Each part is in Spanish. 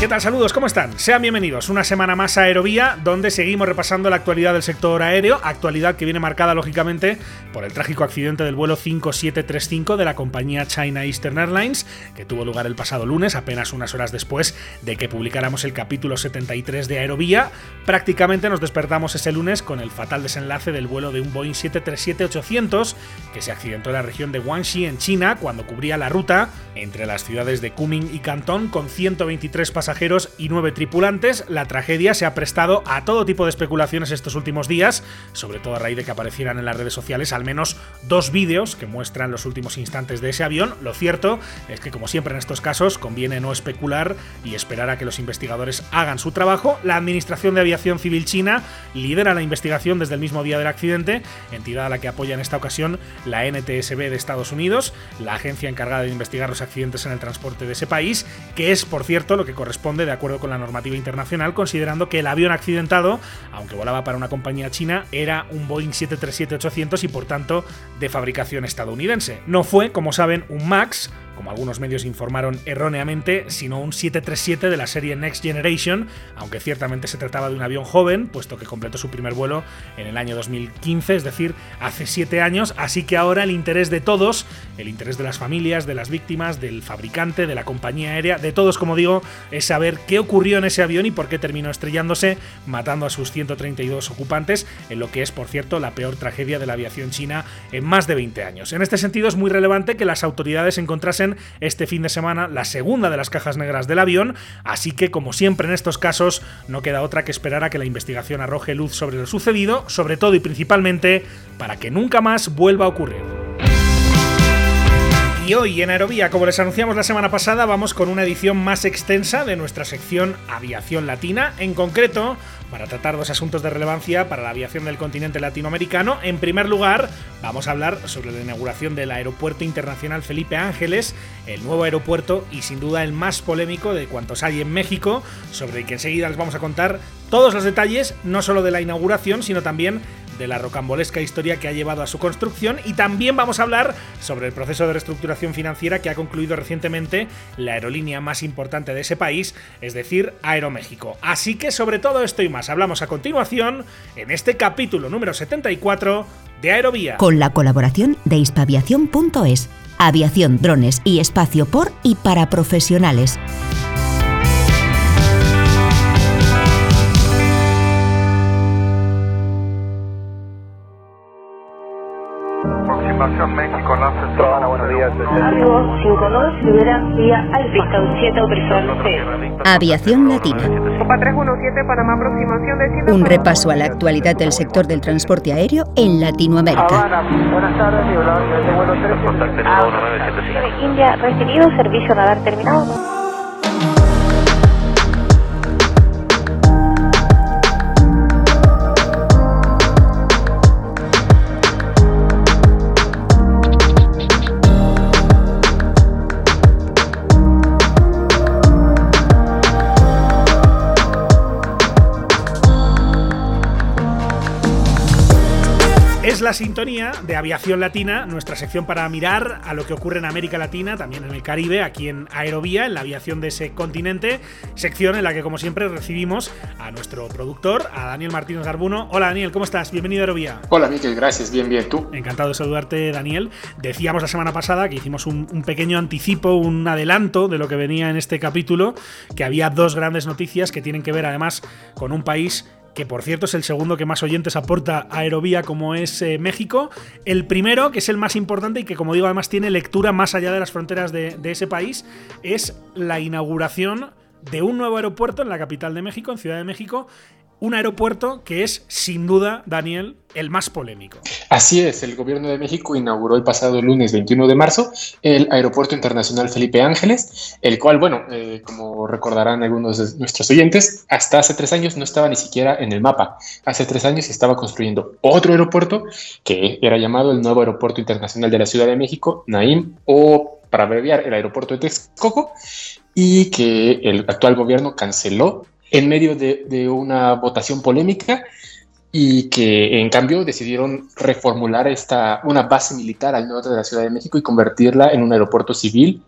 ¿Qué tal? Saludos, ¿cómo están? Sean bienvenidos una semana más a Aerovía, donde seguimos repasando la actualidad del sector aéreo, actualidad que viene marcada lógicamente por el trágico accidente del vuelo 5735 de la compañía China Eastern Airlines, que tuvo lugar el pasado lunes, apenas unas horas después de que publicáramos el capítulo 73 de Aerovía. Prácticamente nos despertamos ese lunes con el fatal desenlace del vuelo de un Boeing 737-800 que se accidentó en la región de Guangxi, en China, cuando cubría la ruta entre las ciudades de Kunming y Cantón con 123 pasajeros y nueve tripulantes. La tragedia se ha prestado a todo tipo de especulaciones estos últimos días, sobre todo a raíz de que aparecieran en las redes sociales al menos dos vídeos que muestran los últimos instantes de ese avión. Lo cierto es que, como siempre en estos casos, conviene no especular y esperar a que los investigadores hagan su trabajo. La Administración de Aviación Civil China lidera la investigación desde el mismo día del accidente, entidad a la que apoya en esta ocasión la NTSB de Estados Unidos, la agencia encargada de investigar los accidentes en el transporte de ese país, que es, por cierto, lo que corresponde de acuerdo con la normativa internacional, considerando que el avión accidentado, aunque volaba para una compañía china, era un Boeing 737-800 y por tanto de fabricación estadounidense. No fue, como saben, un MAX, como algunos medios informaron erróneamente, sino un 737 de la serie Next Generation, aunque ciertamente se trataba de un avión joven, puesto que completó su primer vuelo en el año 2015, es decir, hace siete años, así que ahora el interés de todos, el interés de las familias, de las víctimas, del fabricante, de la compañía aérea, de todos, como digo, es saber qué ocurrió en ese avión y por qué terminó estrellándose, matando a sus 132 ocupantes, en lo que es, por cierto, la peor tragedia de la aviación china en más de 20 años. En este sentido es muy relevante que las autoridades encontrasen este fin de semana la segunda de las cajas negras del avión, así que como siempre en estos casos no queda otra que esperar a que la investigación arroje luz sobre lo sucedido, sobre todo y principalmente para que nunca más vuelva a ocurrir. Y hoy en Aerovía, como les anunciamos la semana pasada, vamos con una edición más extensa de nuestra sección Aviación Latina. En concreto, para tratar dos asuntos de relevancia para la aviación del continente latinoamericano. En primer lugar, vamos a hablar sobre la inauguración del Aeropuerto Internacional Felipe Ángeles, el nuevo aeropuerto y sin duda el más polémico de cuantos hay en México, sobre el que enseguida les vamos a contar todos los detalles, no solo de la inauguración, sino también de la rocambolesca historia que ha llevado a su construcción y también vamos a hablar sobre el proceso de reestructuración financiera que ha concluido recientemente la aerolínea más importante de ese país, es decir, Aeroméxico. Así que sobre todo esto y más hablamos a continuación en este capítulo número 74 de Aerovía. Con la colaboración de hispaviación.es, aviación, drones y espacio por y para profesionales. Argo 52, libera vía Alfa. 7 autorizado Aviación Latina. Copa 317, Panamá, aproximación de 100. Un repaso a la actualidad del sector del transporte aéreo en Latinoamérica. Buenas tardes, nivelado de vuelo 3. Contacto en el 975. India, recibido, servicio radar terminado. La sintonía de Aviación Latina, nuestra sección para mirar a lo que ocurre en América Latina, también en el Caribe, aquí en Aerovía, en la aviación de ese continente, sección en la que como siempre recibimos a nuestro productor, a Daniel Martínez Garbuno. Hola Daniel, ¿cómo estás? Bienvenido a Aerovía. Hola Miquel, gracias, bien, bien, ¿tú? Encantado de saludarte, Daniel. Decíamos la semana pasada que hicimos un, un, pequeño anticipo, un adelanto de lo que venía en este capítulo, que había dos grandes noticias que tienen que ver además con un país que por cierto es el segundo que más oyentes aporta a Aerovía como es eh, México. El primero, que es el más importante y que como digo además tiene lectura más allá de las fronteras de, de ese país, es la inauguración de un nuevo aeropuerto en la capital de México, en Ciudad de México, un aeropuerto que es, sin duda, Daniel, el más polémico. Así es, el gobierno de México inauguró el pasado lunes 21 de marzo el Aeropuerto Internacional Felipe Ángeles, el cual, bueno, eh, como recordarán algunos de nuestros oyentes, hasta hace tres años no estaba ni siquiera en el mapa. Hace tres años se estaba construyendo otro aeropuerto que era llamado el nuevo Aeropuerto Internacional de la Ciudad de México, NAIM, o para abreviar el aeropuerto de Texcoco, y que el actual gobierno canceló en medio de, una votación polémica y que en cambio decidieron reformular esta, una base militar al norte de la Ciudad de México y convertirla en un aeropuerto civil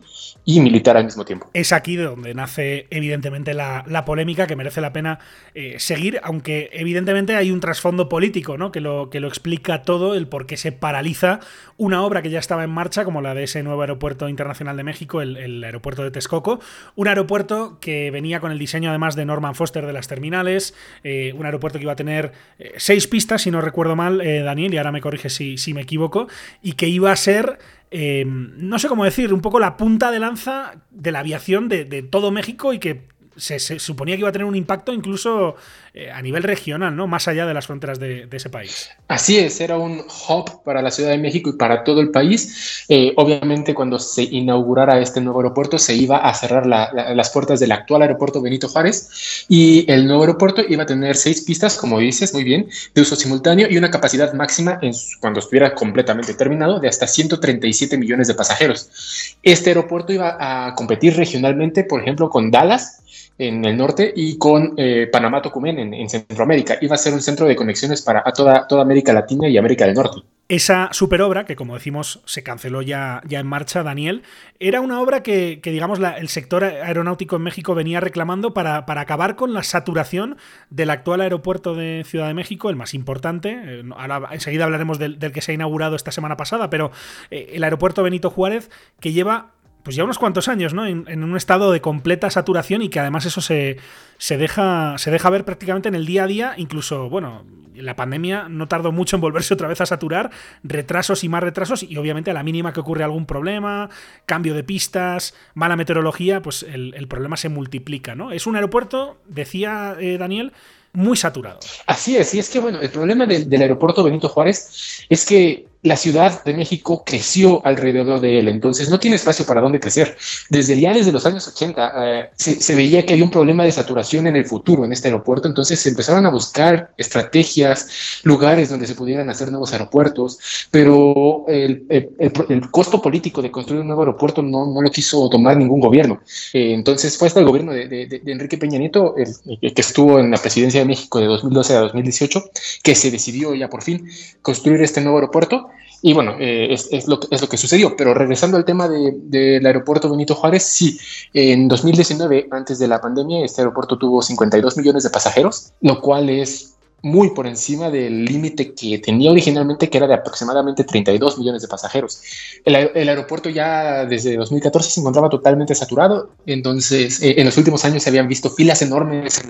y militar al mismo tiempo. Es aquí de donde nace evidentemente la, polémica que merece la pena eh, seguir, aunque evidentemente hay un trasfondo político ¿no? que, lo, que lo explica todo, el por qué se paraliza una obra que ya estaba en marcha, como la de ese nuevo aeropuerto internacional de México, el, aeropuerto de Texcoco, un aeropuerto que venía con el diseño además de Norman Foster de las terminales, eh, un aeropuerto que iba a tener eh, seis pistas, si no recuerdo mal, Daniel, y ahora me corrige si, si me equivoco, y que iba a ser Em, no sé cómo decir, un poco la punta de lanza de la aviación de, de todo México y que se, suponía que iba a tener un impacto incluso eh, a nivel regional, ¿no? Más allá de las fronteras de, ese país. Así es, era un hub para la Ciudad de México y para todo el país. Eh, obviamente, cuando se inaugurara este nuevo aeropuerto, se iba a cerrar las puertas del actual aeropuerto Benito Juárez y el nuevo aeropuerto iba a tener seis pistas, como dices, muy bien, de uso simultáneo y una capacidad máxima en, cuando estuviera completamente terminado de hasta 137 millones de pasajeros. Este aeropuerto iba a competir regionalmente, por ejemplo, con Dallas en el norte y con eh, Panamá Tocumen en, Centroamérica. Iba a ser un centro de conexiones para toda, toda América Latina y América del Norte. Esa superobra, que como decimos se canceló ya, ya en marcha, Daniel, era una obra que, digamos, el sector aeronáutico en México venía reclamando para, para, acabar con la saturación del actual aeropuerto de Ciudad de México, el más importante. Eh, ahora enseguida hablaremos del, que se ha inaugurado esta semana pasada, pero eh, el aeropuerto Benito Juárez, que lleva pues ya unos cuantos años, ¿no? En, un estado de completa saturación y que además eso se, se, deja, se deja ver prácticamente en el día a día, incluso, bueno, la pandemia no tardó mucho en volverse otra vez a saturar, retrasos y más retrasos y obviamente a la mínima que ocurre algún problema, cambio de pistas, mala meteorología, pues el, problema se multiplica, ¿no? Es un aeropuerto, decía eh, Daniel, muy saturado. Así es, y es que bueno, el problema del aeropuerto Benito Juárez es que la Ciudad de México creció alrededor de él, entonces no tiene espacio para dónde crecer. Desde ya desde los años 80 eh, se, veía que había un problema de saturación en el futuro en este aeropuerto, entonces se empezaron a buscar estrategias, lugares donde se pudieran hacer nuevos aeropuertos, pero el, costo político de construir un nuevo aeropuerto no, no lo quiso tomar ningún gobierno. Eh, entonces fue hasta el gobierno de, Enrique Peña Nieto, que estuvo en la presidencia de México de 2012 a 2018, que se decidió ya por fin construir este nuevo aeropuerto y bueno, eh, es, lo, que sucedió. Pero regresando al tema del aeropuerto Benito Juárez, sí, en 2019, antes de la pandemia, este aeropuerto tuvo 52 millones de pasajeros, lo cual es muy por encima del límite que tenía originalmente, que era de aproximadamente 32 millones de pasajeros. El, aeropuerto ya desde 2014 se encontraba totalmente saturado, entonces eh, en los últimos años se habían visto filas enormes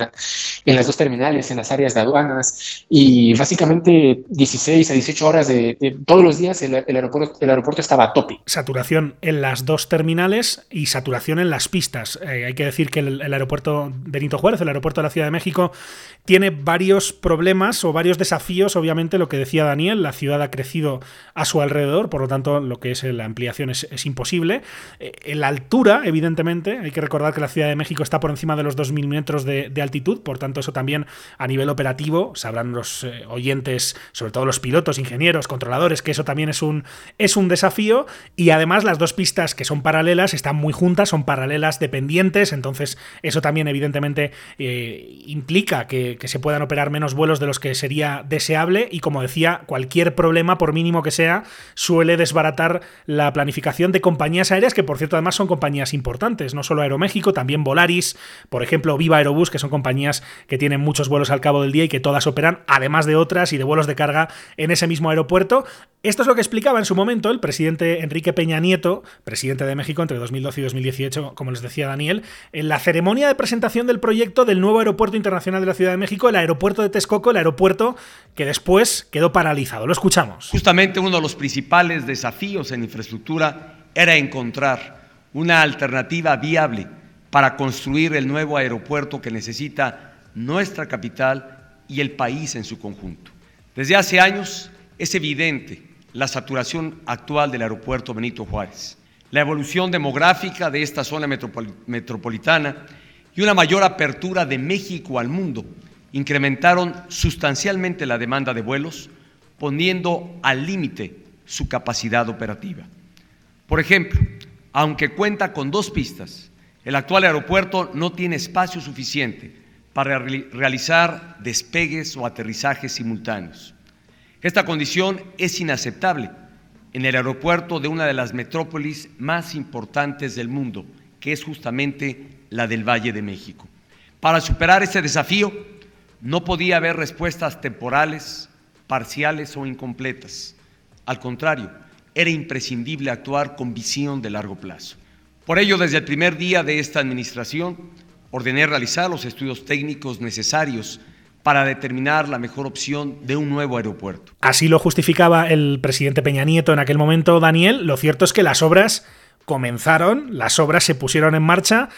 en, las dos terminales, en las áreas de aduanas, y básicamente 16 a 18 horas de, todos los días el, aeropuerto, el aeropuerto estaba a tope. Saturación en las dos terminales y saturación en las pistas. Eh, hay que decir que el, el aeropuerto Benito Juárez, el aeropuerto de la Ciudad de México, tiene varios problemas o varios desafíos, obviamente, lo que decía Daniel, la ciudad ha crecido a su alrededor, por lo tanto, lo que es la ampliación es, imposible. Eh, en la altura, evidentemente, hay que recordar que la Ciudad de México está por encima de los 2.000 metros de, altitud, por tanto, eso también a nivel operativo, sabrán los eh, oyentes, sobre todo los pilotos, ingenieros, controladores, que eso también es un, es un desafío, y además las dos pistas que son paralelas están muy juntas, son paralelas dependientes, entonces eso también evidentemente eh, implica que, que se puedan operar menos vuelos de los que sería deseable y como decía, cualquier problema, por mínimo que sea, suele desbaratar la planificación de compañías aéreas que por cierto además son compañías importantes, no solo Aeroméxico, también Volaris, por ejemplo Viva Aerobús, que son compañías que tienen muchos vuelos al cabo del día y que todas operan, además de otras y de vuelos de carga en ese mismo aeropuerto. Esto es lo que explicaba en su momento el presidente Enrique Peña Nieto, presidente de México entre 2012 y 2018, como les decía Daniel, en la ceremonia de presentación del proyecto del nuevo aeropuerto internacional de la Ciudad de México, el aeropuerto de Texcoco, el aeropuerto que después quedó paralizado. Lo escuchamos. Justamente uno de los principales desafíos en infraestructura era encontrar una alternativa viable para construir el nuevo aeropuerto que necesita nuestra capital y el país en su conjunto. Desde hace años es evidente la saturación actual del aeropuerto Benito Juárez, la evolución demográfica de esta zona metropolitana y una mayor apertura de México al mundo incrementaron sustancialmente la demanda de vuelos, poniendo al límite su capacidad operativa. Por ejemplo, aunque cuenta con dos pistas, el actual aeropuerto no tiene espacio suficiente para realizar despegues o aterrizajes simultáneos. Esta condición es inaceptable en el aeropuerto de una de las metrópolis más importantes del mundo, que es justamente la del Valle de México. Para superar este desafío, no podía haber respuestas temporales, parciales o incompletas. Al contrario, era imprescindible actuar con visión de largo plazo. Por ello, desde el primer día de esta administración, ordené realizar los estudios técnicos necesarios para determinar la mejor opción de un nuevo aeropuerto. Así lo justificaba el presidente Peña Nieto en aquel momento, Daniel. Lo cierto es que las obras comenzaron, las obras se pusieron en marcha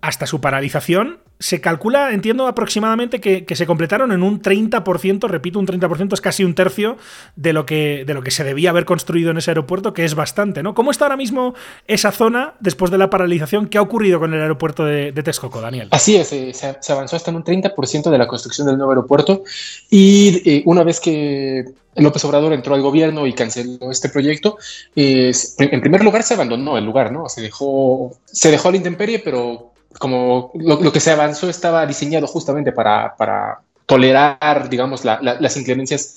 hasta su paralización se calcula, entiendo aproximadamente, que, se completaron en un 30%, repito, un 30% es casi un tercio de lo, que, de lo que se debía haber construido en ese aeropuerto, que es bastante, ¿no? ¿Cómo está ahora mismo esa zona después de la paralización? ¿Qué ha ocurrido con el aeropuerto de, Texcoco, Daniel? Así es, eh, se, avanzó hasta en un 30% de la construcción del nuevo aeropuerto y eh, una vez que López Obrador entró al gobierno y canceló este proyecto, en primer lugar se abandonó el lugar, ¿no? Se dejó, se dejó a la intemperie, pero como lo, que se avanzó estaba diseñado justamente para, para tolerar, digamos, las inclemencias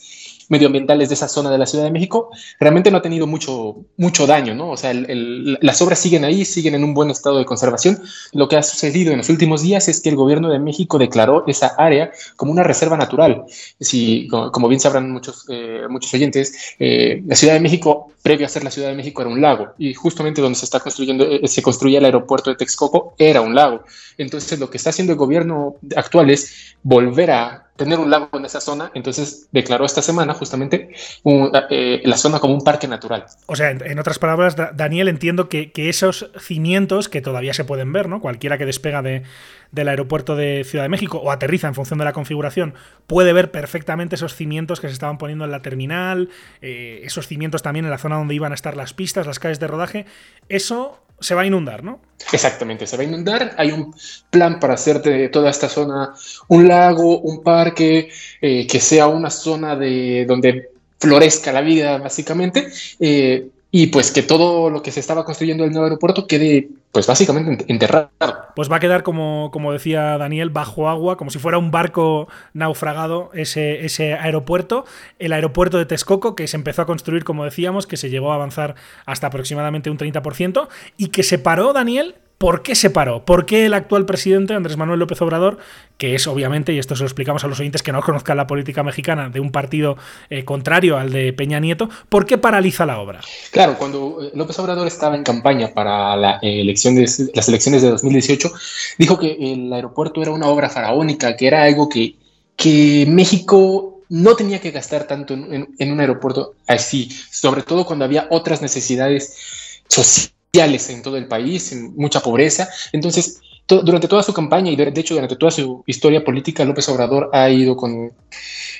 medioambientales de esa zona de la Ciudad de México, realmente no ha tenido mucho, mucho daño, ¿no? O sea, las obras siguen ahí, siguen en un buen estado de conservación. Lo que ha sucedido en los últimos días es que el gobierno de México declaró esa área como una reserva natural. Si, como, bien sabrán muchos, eh, muchos oyentes, eh, la Ciudad de México, previo a ser la Ciudad de México, era un lago y justamente donde se está construyendo, eh, se construía el aeropuerto de Texcoco, era un lago. Entonces, lo que está haciendo el gobierno actual es volver a tener un lago en esa zona, entonces declaró esta semana justamente eh, la zona como un parque natural. O sea, en, otras palabras, Daniel, entiendo que, esos cimientos que todavía se pueden ver, ¿no? Cualquiera que despega de, del aeropuerto de Ciudad de México o aterriza en función de la configuración puede ver perfectamente esos cimientos que se estaban poniendo en la terminal, eh, esos cimientos también en la zona donde iban a estar las pistas, las calles de rodaje. Eso se va a inundar, ¿no? Exactamente, se va a inundar. Hay un plan para hacer de toda esta zona un lago, un parque, eh, que sea una zona de donde florezca la vida, básicamente. Eh, y pues que todo lo que se estaba construyendo el nuevo aeropuerto quede pues básicamente enterrado. Pues va a quedar como, como decía Daniel, bajo agua, como si fuera un barco naufragado ese, ese aeropuerto. El aeropuerto de Texcoco, que se empezó a construir, como decíamos, que se llegó a avanzar hasta aproximadamente un 30%, y que se paró, Daniel, ¿Por qué se paró? ¿Por qué el actual presidente, Andrés Manuel López Obrador, que es obviamente, y esto se lo explicamos a los oyentes que no conozcan la política mexicana, de un partido eh, contrario al de Peña Nieto, ¿por qué paraliza la obra? Claro, cuando eh, López Obrador estaba en campaña para la, eh, las elecciones de 2018, dijo que el aeropuerto era una obra faraónica, que era algo que, que México no tenía que gastar tanto en, en un aeropuerto así, sobre todo cuando había otras necesidades sociales en todo el país, en mucha pobreza. Entonces, durante toda su campaña y de, hecho durante toda su historia política, López Obrador ha ido con,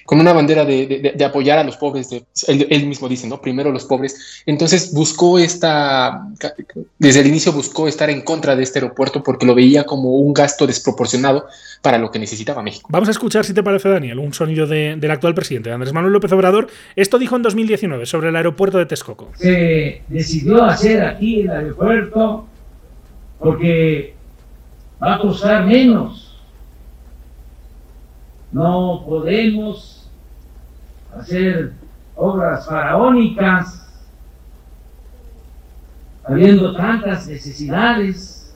con una bandera de, apoyar a los pobres. él, mismo dice, ¿no? Primero los pobres. Entonces buscó esta, desde el inicio buscó estar en contra de este aeropuerto porque lo veía como un gasto desproporcionado para lo que necesitaba México. Vamos a escuchar, si te parece, Daniel, un sonido del actual presidente, Andrés Manuel López Obrador. Esto dijo en 2019 sobre el aeropuerto de Texcoco. Se decidió hacer aquí el aeropuerto porque va a costar menos. No podemos hacer obras faraónicas habiendo tantas necesidades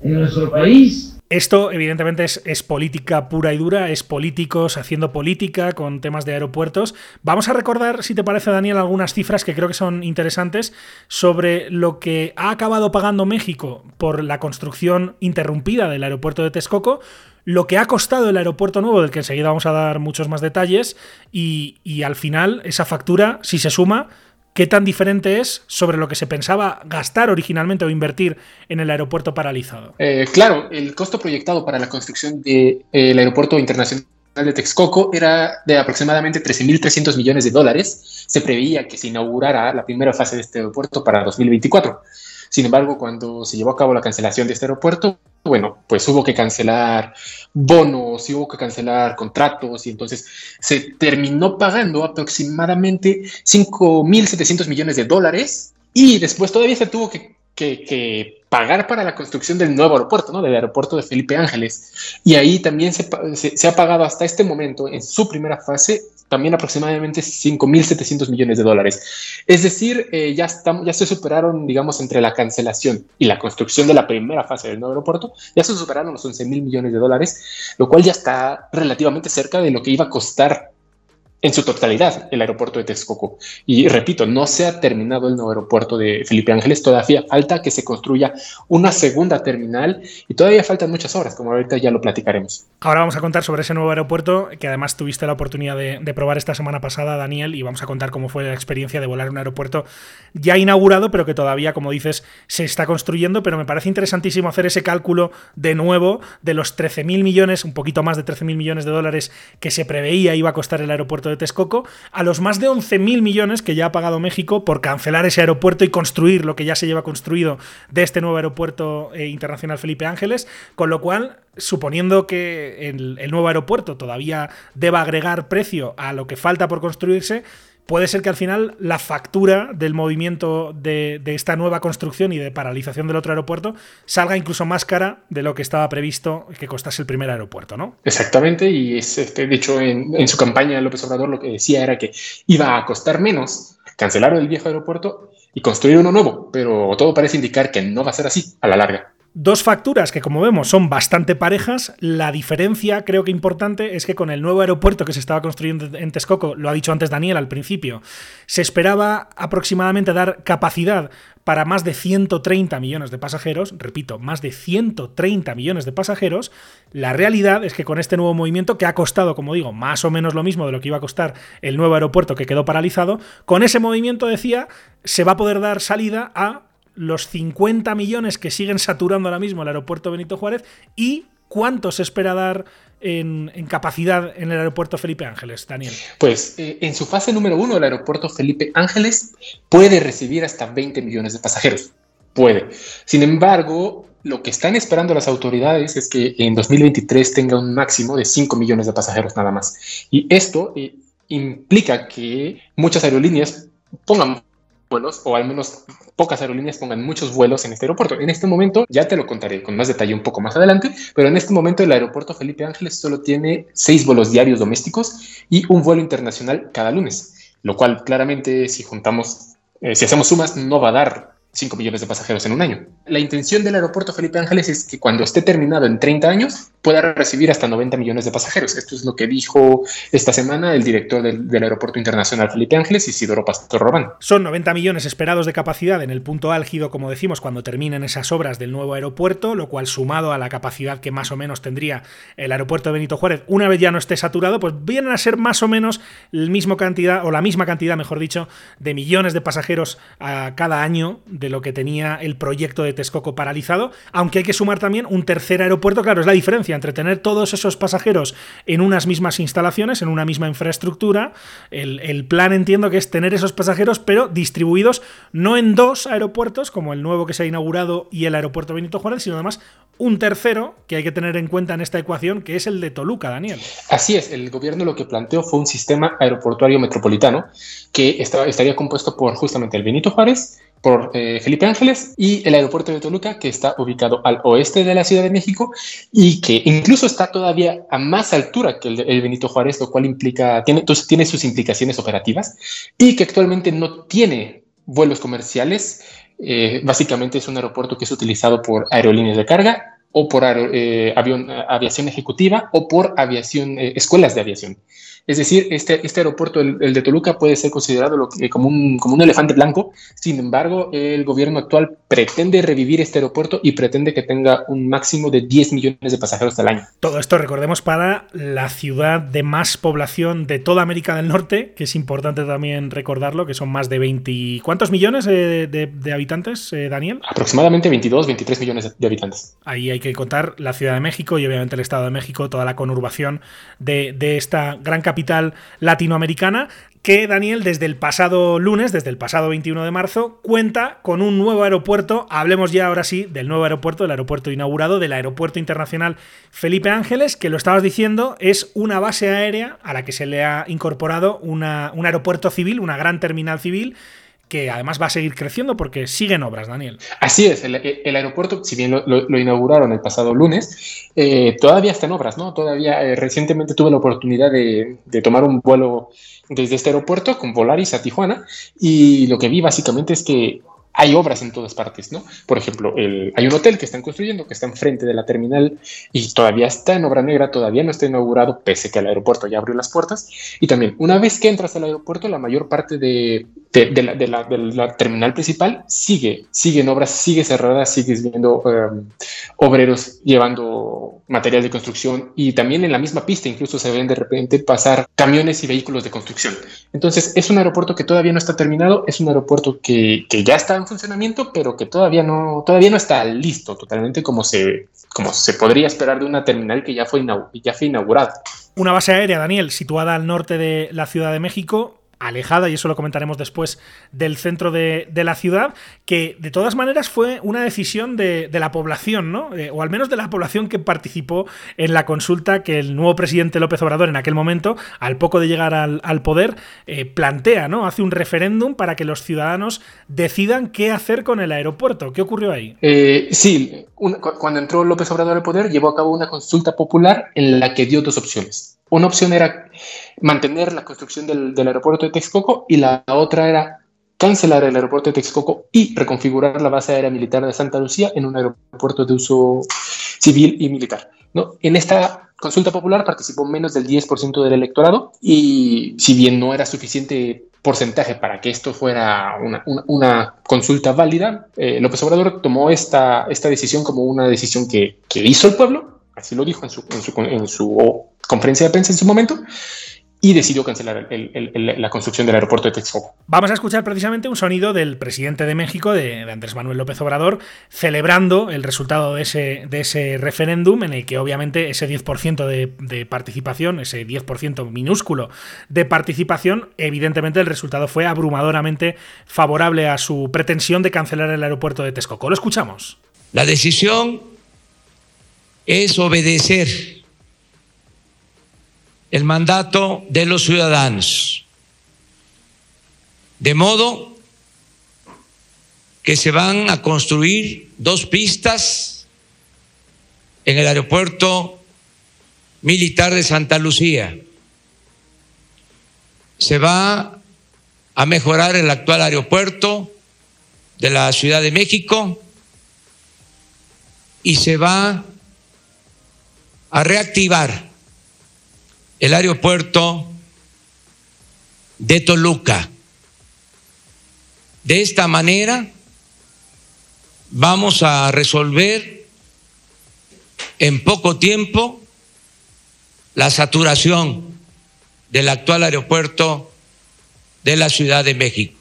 en nuestro país. Esto, evidentemente, es, política pura y dura, es políticos haciendo política con temas de aeropuertos. Vamos a recordar, si te parece, Daniel, algunas cifras que creo que son interesantes sobre lo que ha acabado pagando México por la construcción interrumpida del aeropuerto de Texcoco, lo que ha costado el aeropuerto nuevo, del que enseguida vamos a dar muchos más detalles, y, y al final esa factura, si se suma, ¿Qué tan diferente es sobre lo que se pensaba gastar originalmente o invertir en el aeropuerto paralizado? Eh, claro, el costo proyectado para la construcción del eh, aeropuerto internacional de Texcoco era de aproximadamente 13.300 millones de dólares. Se preveía que se inaugurara la primera fase de este aeropuerto para 2024. Sin embargo, cuando se llevó a cabo la cancelación de este aeropuerto, bueno, pues hubo que cancelar bonos y hubo que cancelar contratos y entonces se terminó pagando aproximadamente 5.700 millones de dólares y después todavía se tuvo que, pagar para la construcción del nuevo aeropuerto, ¿no? Del aeropuerto de Felipe Ángeles. Y ahí también se, se, se ha pagado hasta este momento, en su primera fase, también aproximadamente 5.700 millones de dólares. Es decir, eh, ya, estamos, ya se superaron, digamos, entre la cancelación y la construcción de la primera fase del nuevo aeropuerto, ya se superaron los 11.000 millones de dólares, lo cual ya está relativamente cerca de lo que iba a costar en su totalidad el aeropuerto de Texcoco. Y repito, no se ha terminado el nuevo aeropuerto de Felipe Ángeles, todavía falta que se construya una segunda terminal y todavía faltan muchas horas, como ahorita ya lo platicaremos. Ahora vamos a contar sobre ese nuevo aeropuerto que además tuviste la oportunidad de, probar esta semana pasada, Daniel, y vamos a contar cómo fue la experiencia de volar un aeropuerto ya inaugurado, pero que todavía, como dices, se está construyendo, pero me parece interesantísimo hacer ese cálculo de nuevo de los 13.000 millones, un poquito más de 13.000 millones de dólares que se preveía iba a costar el aeropuerto de Texcoco a los más de 11.000 millones que ya ha pagado México por cancelar ese aeropuerto y construir lo que ya se lleva construido de este nuevo aeropuerto eh, internacional Felipe Ángeles, con lo cual, suponiendo que el, el nuevo aeropuerto todavía deba agregar precio a lo que falta por construirse, puede ser que al final la factura del movimiento de, esta nueva construcción y de paralización del otro aeropuerto salga incluso más cara de lo que estaba previsto que costase el primer aeropuerto, ¿no? Exactamente, y es, este, de hecho en, en, su campaña López Obrador lo que decía era que iba a costar menos cancelar el viejo aeropuerto y construir uno nuevo, pero todo parece indicar que no va a ser así a la larga. Dos facturas que, como vemos, son bastante parejas. La diferencia, creo que importante, es que con el nuevo aeropuerto que se estaba construyendo en Texcoco, lo ha dicho antes Daniel al principio, se esperaba aproximadamente dar capacidad para más de 130 millones de pasajeros. Repito, más de 130 millones de pasajeros. La realidad es que con este nuevo movimiento, que ha costado, como digo, más o menos lo mismo de lo que iba a costar el nuevo aeropuerto que quedó paralizado, con ese movimiento, decía, se va a poder dar salida a los 50 millones que siguen saturando ahora mismo el aeropuerto Benito Juárez y cuánto se espera dar en, capacidad en el aeropuerto Felipe Ángeles, Daniel? Pues eh, en su fase número uno, el aeropuerto Felipe Ángeles puede recibir hasta 20 millones de pasajeros. Puede. Sin embargo, lo que están esperando las autoridades es que en 2023 tenga un máximo de 5 millones de pasajeros nada más. Y esto eh, implica que muchas aerolíneas pongan vuelos, o al menos pocas aerolíneas pongan muchos vuelos en este aeropuerto. En este momento, ya te lo contaré con más detalle un poco más adelante, pero en este momento el aeropuerto Felipe Ángeles solo tiene seis vuelos diarios domésticos y un vuelo internacional cada lunes, lo cual claramente si juntamos, eh, si hacemos sumas, no va a dar 5 millones de pasajeros en un año. La intención del aeropuerto Felipe Ángeles es que cuando esté terminado en 30 años pueda recibir hasta 90 millones de pasajeros. Esto es lo que dijo esta semana el director del, Aeropuerto Internacional Felipe Ángeles, Isidoro Pastor Robán. Son 90 millones esperados de capacidad en el punto álgido, como decimos, cuando terminen esas obras del nuevo aeropuerto, lo cual sumado a la capacidad que más o menos tendría el aeropuerto de Benito Juárez, una vez ya no esté saturado, pues vienen a ser más o menos el mismo cantidad, o la misma cantidad, mejor dicho, de millones de pasajeros a cada año de lo que tenía el proyecto de Texcoco paralizado, aunque hay que sumar también un tercer aeropuerto, claro, es la diferencia entre tener todos esos pasajeros en unas mismas instalaciones, en una misma infraestructura, el, el plan entiendo que es tener esos pasajeros, pero distribuidos no en dos aeropuertos, como el nuevo que se ha inaugurado y el aeropuerto Benito Juárez, sino además un tercero que hay que tener en cuenta en esta ecuación, que es el de Toluca, Daniel. Así es, el gobierno lo que planteó fue un sistema aeroportuario metropolitano que estaría compuesto por justamente el Benito Juárez, por eh, Felipe Ángeles y el aeropuerto de Toluca, que está ubicado al oeste de la Ciudad de México y que incluso está todavía a más altura que el, Benito Juárez, lo cual implica, tiene, tiene sus implicaciones operativas y que actualmente no tiene vuelos comerciales. Eh, básicamente es un aeropuerto que es utilizado por aerolíneas de carga o por eh, avión, aviación ejecutiva o por aviación, eh, escuelas de aviación. Es decir, este, este aeropuerto, el, el, de Toluca, puede ser considerado lo que, como, un, como un elefante blanco. Sin embargo, el gobierno actual pretende revivir este aeropuerto y pretende que tenga un máximo de 10 millones de pasajeros al año. Todo esto, recordemos, para la ciudad de más población de toda América del Norte, que es importante también recordarlo, que son más de 20... ¿Cuántos millones de, de, de habitantes, eh, Daniel? Aproximadamente 22, 23 millones de habitantes. Ahí hay que contar la Ciudad de México y obviamente el Estado de México, toda la conurbación de, de esta gran capital capital latinoamericana, que Daniel desde el pasado lunes, desde el pasado 21 de marzo, cuenta con un nuevo aeropuerto. Hablemos ya ahora sí del nuevo aeropuerto, del aeropuerto inaugurado, del Aeropuerto Internacional Felipe Ángeles, que lo estabas diciendo, es una base aérea a la que se le ha incorporado un aeropuerto civil, una gran terminal civil que además va a seguir creciendo porque siguen obras, Daniel. Así es, el, aeropuerto, si bien lo, inauguraron el pasado lunes, eh, todavía está en obras, ¿no? Todavía eh, recientemente tuve la oportunidad de, de tomar un vuelo desde este aeropuerto con Volaris a Tijuana y lo que vi básicamente es que hay obras en todas partes, ¿no? Por ejemplo, el, hay un hotel que están construyendo que está enfrente de la terminal y todavía está en obra negra, todavía no está inaugurado, pese que el aeropuerto ya abrió las puertas. Y también, una vez que entras al aeropuerto, la mayor parte de, la, terminal principal sigue, sigue en obras, sigue cerrada, sigues viendo um, obreros llevando material de construcción y también en la misma pista incluso se ven de repente pasar camiones y vehículos de construcción. Entonces, es un aeropuerto que todavía no está terminado, es un aeropuerto que, que ya está en funcionamiento, pero que todavía no, todavía no está listo totalmente como se, como se podría esperar de una terminal que ya fue, ya fue inaugurada. Una base aérea, Daniel, situada al norte de la Ciudad de México, alejada, y eso lo comentaremos después, del centro de, la ciudad, que de todas maneras fue una decisión de, la población, ¿no? Eh, o al menos de la población que participó en la consulta que el nuevo presidente López Obrador en aquel momento, al poco de llegar al, poder, eh, plantea, ¿no? Hace un referéndum para que los ciudadanos decidan qué hacer con el aeropuerto. ¿Qué ocurrió ahí? Eh, sí, cuando entró López Obrador al poder, llevó a cabo una consulta popular en la que dio dos opciones una opción era mantener la construcción del, aeropuerto de Texcoco y la otra era cancelar el aeropuerto de Texcoco y reconfigurar la base aérea militar de Santa Lucía en un aeropuerto de uso civil y militar. ¿no? En esta consulta popular participó menos del 10% del electorado y si bien no era suficiente porcentaje para que esto fuera una, consulta válida, eh, López Obrador tomó esta, decisión como una decisión que hizo el pueblo así lo dijo en su, en su, conferencia de prensa en su momento, y decidió cancelar la construcción del aeropuerto de Texcoco. Vamos a escuchar precisamente un sonido del presidente de México, de, Andrés Manuel López Obrador, celebrando el resultado de ese, de ese referéndum, en el que obviamente ese 10% de, de, participación, ese 10% minúsculo de participación, evidentemente el resultado fue abrumadoramente favorable a su pretensión de cancelar el aeropuerto de Texcoco. Lo escuchamos. La decisión es obedecer el mandato de los ciudadanos. De modo que se van a construir dos pistas en el aeropuerto militar de Santa Lucía. Se va a mejorar el actual aeropuerto de la Ciudad de México y se va a reactivar el aeropuerto de Toluca. De esta manera vamos a resolver en poco tiempo la saturación del actual aeropuerto de la Ciudad de México.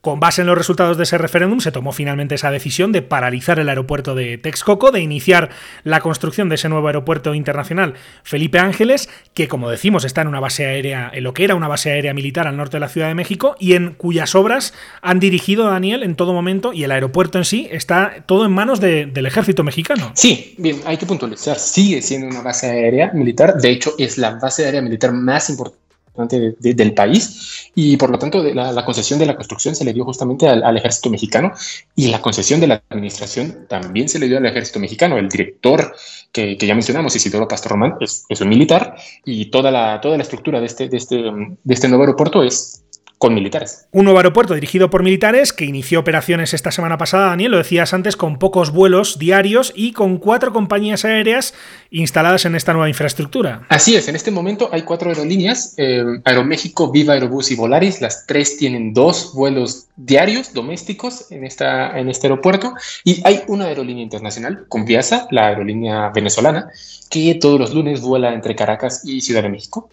Con base en los resultados de ese referéndum, se tomó finalmente esa decisión de paralizar el aeropuerto de Texcoco, de iniciar la construcción de ese nuevo aeropuerto internacional Felipe Ángeles, que como decimos está en una base aérea, en lo que era una base aérea militar al norte de la Ciudad de México, y en cuyas obras han dirigido a Daniel en todo momento, y el aeropuerto en sí está todo en manos del ejército mexicano. Sí, bien, hay que puntualizar, sigue siendo una base aérea militar, de hecho es la base aérea militar más importante del país y por lo tanto la, concesión de la construcción se le dio justamente al, ejército mexicano y la concesión de la administración también se le dio al ejército mexicano. El director que, ya mencionamos, Isidoro Pastor Román, es, es, un militar y toda la, toda la estructura de este, de, este, de este nuevo aeropuerto es con militares. Un nuevo aeropuerto dirigido por militares que inició operaciones esta semana pasada, Daniel, lo decías antes, con pocos vuelos diarios y con cuatro compañías aéreas instaladas en esta nueva infraestructura. Así es, en este momento hay cuatro aerolíneas, eh, Aeroméxico, Viva Aerobús y Volaris, las tres tienen dos vuelos diarios domésticos en, esta, en este aeropuerto y hay una aerolínea internacional, Conviasa, la aerolínea venezolana, que todos los lunes vuela entre Caracas y Ciudad de México.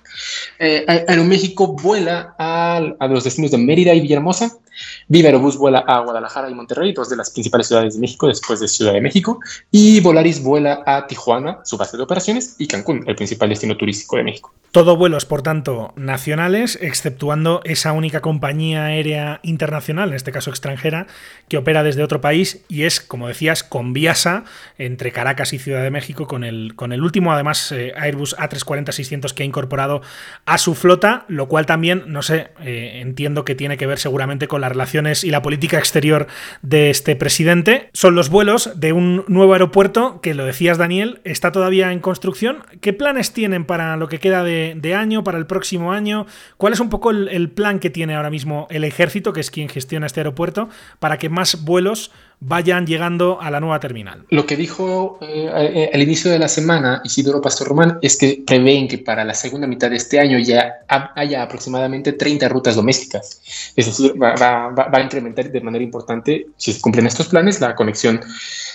Eh, Aeroméxico vuela a, los destinos de Mérida y Villahermosa. Viva Aerobús vuela a Guadalajara y Monterrey, dos de las principales ciudades de México después de Ciudad de México. Y Volaris vuela a Tijuana, su base de operaciones, y Cancún, el principal destino turístico de México. Todo vuelos, por tanto, nacionales, exceptuando esa única compañía aérea internacional, en este caso extranjera, que opera desde otro país y es, como decías, con Viasa entre Caracas y Ciudad de México, con el, con el último, además, eh, Airbus A340-600 que ha incorporado a su flota, lo cual también, no sé, eh, entiendo que tiene que ver seguramente con la relaciones y la política exterior de este presidente, son los vuelos de un nuevo aeropuerto que, lo decías Daniel, está todavía en construcción. ¿Qué planes tienen para lo que queda de, año, para el próximo año? ¿Cuál es un poco el plan que tiene ahora mismo el ejército, que es quien gestiona este aeropuerto, para que más vuelos vayan llegando a la nueva terminal. Lo que dijo eh, eh, al inicio de la semana Isidoro Pastor Román es que prevén que para la segunda mitad de este año ya haya aproximadamente 30 rutas domésticas. Es decir, va, a incrementar de manera importante, si se cumplen estos planes, la conexión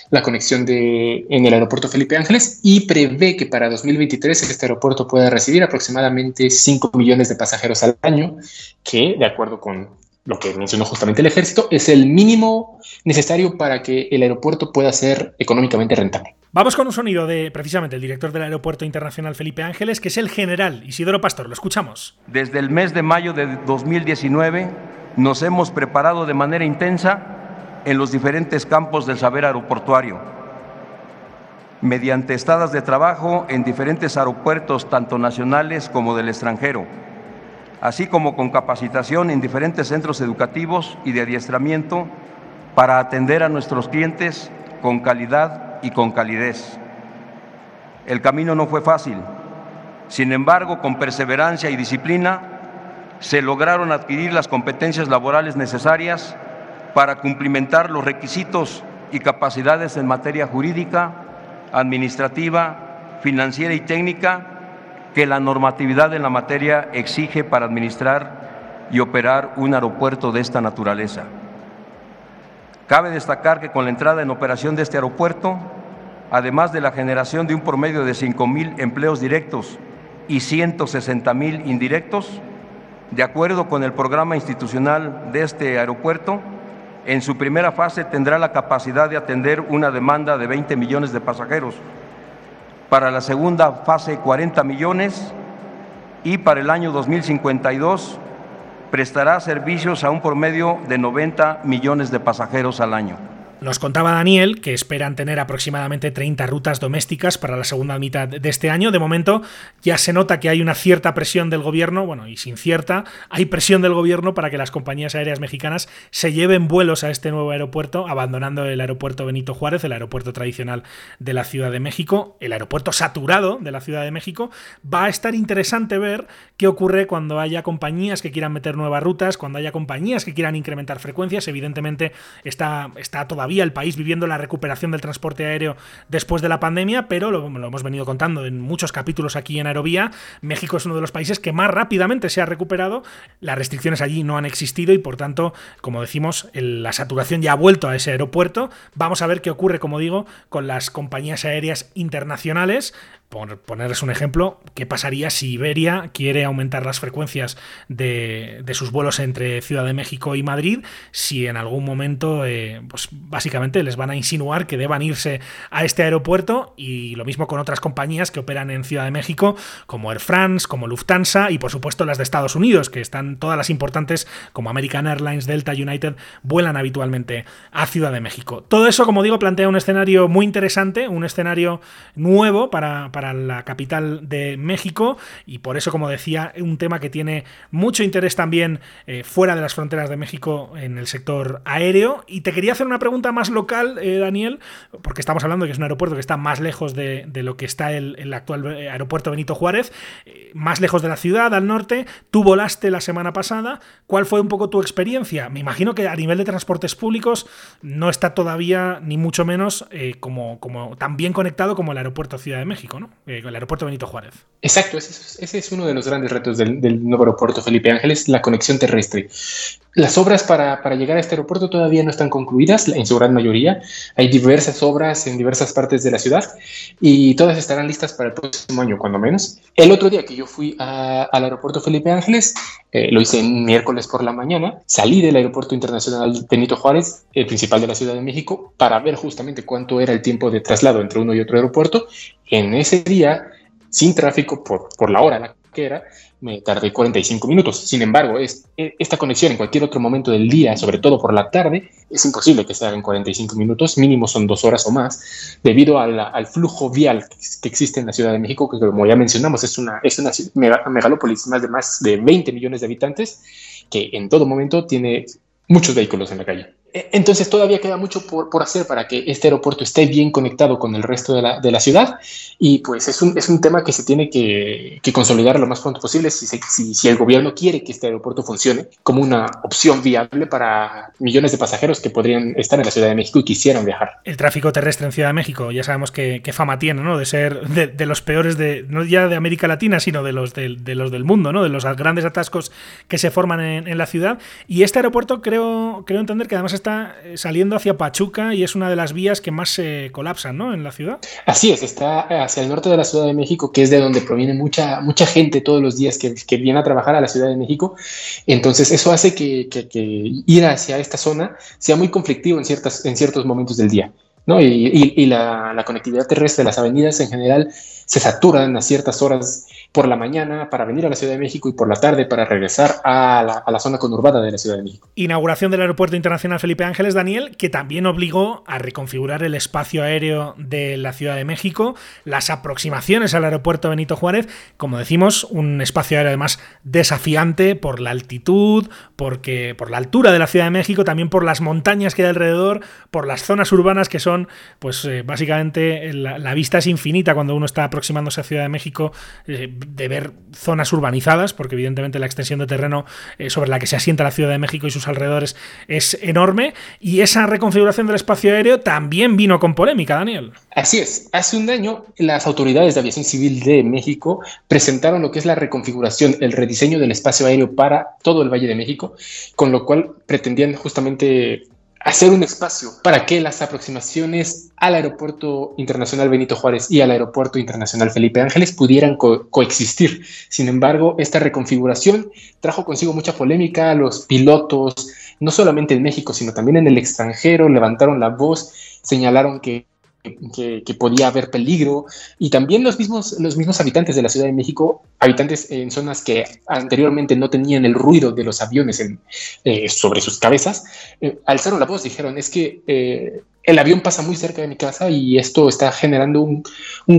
la conexión de, en el aeropuerto Felipe Ángeles y prevé que para 2023 este aeropuerto pueda recibir aproximadamente 5 millones de pasajeros al año, que de acuerdo con lo que mencionó justamente el ejército, es el mínimo necesario para que el aeropuerto pueda ser económicamente rentable. Vamos con un sonido de precisamente el director del Aeropuerto Internacional Felipe Ángeles, que es el general Isidoro Pastor. Lo escuchamos. Desde el mes de mayo de 2019 nos hemos preparado de manera intensa en los diferentes campos del saber aeroportuario, mediante estadas de trabajo en diferentes aeropuertos, tanto nacionales como del extranjero así como con capacitación en diferentes centros educativos y de adiestramiento para atender a nuestros clientes con calidad y con calidez. El camino no fue fácil, sin embargo, con perseverancia y disciplina se lograron adquirir las competencias laborales necesarias para cumplimentar los requisitos y capacidades en materia jurídica, administrativa, financiera y técnica que la normatividad en la materia exige para administrar y operar un aeropuerto de esta naturaleza. Cabe destacar que con la entrada en operación de este aeropuerto, además de la generación de un promedio de 5 mil empleos directos y 160 mil indirectos, de acuerdo con el programa institucional de este aeropuerto, en su primera fase tendrá la capacidad de atender una demanda de 20 millones de pasajeros para la segunda fase 40 millones y para el año 2052 prestará servicios a un promedio de 90 millones de pasajeros al año. Nos contaba Daniel que esperan tener aproximadamente 30 rutas domésticas para la segunda mitad de este año. De momento ya se nota que hay una cierta presión del gobierno, bueno, y sin cierta, hay presión del gobierno para que las compañías aéreas mexicanas se lleven vuelos a este nuevo aeropuerto, abandonando el aeropuerto Benito Juárez, el aeropuerto tradicional de la Ciudad de México, el aeropuerto saturado de la Ciudad de México. Va a estar interesante ver qué ocurre cuando haya compañías que quieran meter nuevas rutas, cuando haya compañías que quieran incrementar frecuencias. Evidentemente está, está todavía el país viviendo la recuperación del transporte aéreo después de la pandemia, pero lo, hemos venido contando en muchos capítulos aquí en Aerovía, México es uno de los países que más rápidamente se ha recuperado, las restricciones allí no han existido y por tanto, como decimos, la saturación ya ha vuelto a ese aeropuerto. Vamos a ver qué ocurre, como digo, con las compañías aéreas internacionales. Por ponerles un ejemplo, ¿qué pasaría si Iberia quiere aumentar las frecuencias de, sus vuelos entre Ciudad de México y Madrid? Si en algún momento, eh, pues básicamente les van a insinuar que deban irse a este aeropuerto y lo mismo con otras compañías que operan en Ciudad de México, como Air France, como Lufthansa y por supuesto las de Estados Unidos, que están todas las importantes como American Airlines, Delta, United, vuelan habitualmente a Ciudad de México. Todo eso, como digo, plantea un escenario muy interesante, un escenario nuevo para la capital de México y por eso, como decía, un tema que tiene mucho interés también eh, fuera de las fronteras de México en el sector aéreo. Y te quería hacer una pregunta más local, eh, Daniel, porque estamos hablando de que es un aeropuerto que está más lejos de, lo que está el, actual eh, aeropuerto Benito Juárez, más lejos de la ciudad, al norte. Tú volaste la semana pasada. ¿Cuál fue un poco tu experiencia? Me imagino que a nivel de transportes públicos no está todavía, ni mucho menos, como, como tan bien conectado como el aeropuerto Ciudad de México, ¿no? Eh, el aeropuerto Benito Juárez. Exacto, ese es, uno de los grandes retos del, nuevo aeropuerto Felipe Ángeles, la conexión terrestre. Las obras para, llegar a este aeropuerto todavía no están concluidas, en su gran mayoría. Hay diversas obras en diversas partes de la ciudad y todas estarán listas para el próximo año, cuando menos. El otro día que yo fui al aeropuerto Felipe Ángeles, eh, lo hice miércoles por la mañana, salí del aeropuerto internacional Benito Juárez, el principal de la Ciudad de México, para ver justamente cuánto era el tiempo de traslado entre uno y otro aeropuerto en ese día, sin tráfico por, por la hora la que era, me tardé 45 minutos. Sin embargo, es, e, esta conexión en cualquier otro momento del día, sobre todo por la tarde, es imposible que se haga en 45 minutos, mínimo son dos horas o más, debido al flujo vial que existe en la Ciudad de México, que como ya mencionamos, es una, es una megalópolis más de más de 20 millones de habitantes, que en todo momento tiene muchos vehículos en la calle. E, entonces todavía queda mucho por, por, hacer para que este aeropuerto esté bien conectado con el resto de la, de la ciudad y pues es un, es un, tema que se tiene que, que consolidar lo más pronto posible si, se, si, si, el gobierno quiere que este aeropuerto funcione como una opción viable para millones de pasajeros que podrían estar en la Ciudad de México y quisieran viajar. El tráfico terrestre en Ciudad de México ya sabemos que, que fama tiene, ¿no? De ser de, de, los peores de, no ya de América Latina, sino de los, de, de, los del mundo, ¿no? De los grandes atascos que se forman en, en la ciudad. Y este aeropuerto creo, creo entender que además está saliendo hacia Pachuca y es una de las vías que más se colapsan ¿no? en la ciudad. Así es, está hacia el norte de la Ciudad de México, que es de donde proviene mucha, mucha gente todos los días que, que viene a trabajar a la Ciudad de México. Entonces eso hace que, ir hacia esta zona sea muy conflictivo en, ciertas, en ciertos momentos del día. ¿no? Y la, la, conectividad terrestre, las avenidas en general se saturan a ciertas horas por la mañana para venir a la Ciudad de México y por la tarde para regresar a la, zona conurbada de la Ciudad de México. Inauguración del Aeropuerto Internacional Felipe Ángeles, Daniel, que también obligó a reconfigurar el espacio aéreo de la Ciudad de México, las aproximaciones al aeropuerto Benito Juárez, como decimos, un espacio aéreo además desafiante por la altitud, porque por la altura de la Ciudad de México, también por las montañas que hay alrededor, por las zonas urbanas que son, pues eh, básicamente la, la, vista es infinita cuando uno está aproximándose a Ciudad de México. Eh, de ver zonas urbanizadas, porque evidentemente la extensión de terreno eh, sobre la que se asienta la Ciudad de México y sus alrededores es enorme, y esa reconfiguración del espacio aéreo también vino con polémica, Daniel. Así es, hace un año las autoridades de aviación civil de México presentaron lo que es la reconfiguración, el rediseño del espacio aéreo para todo el Valle de México, con lo cual pretendían justamente hacer un espacio para que las aproximaciones al Aeropuerto Internacional Benito Juárez y al Aeropuerto Internacional Felipe Ángeles pudieran co coexistir. Sin embargo, esta reconfiguración trajo consigo mucha polémica. Los pilotos, no solamente en México, sino también en el extranjero, levantaron la voz, señalaron que que, podía haber peligro. Y también los mismos, los mismos habitantes de la Ciudad de México, habitantes en zonas que anteriormente no tenían el ruido de los aviones eh, sobre sus cabezas, eh, alzaron la voz, dijeron, es que eh, el avión pasa muy cerca de mi casa y esto está generando un,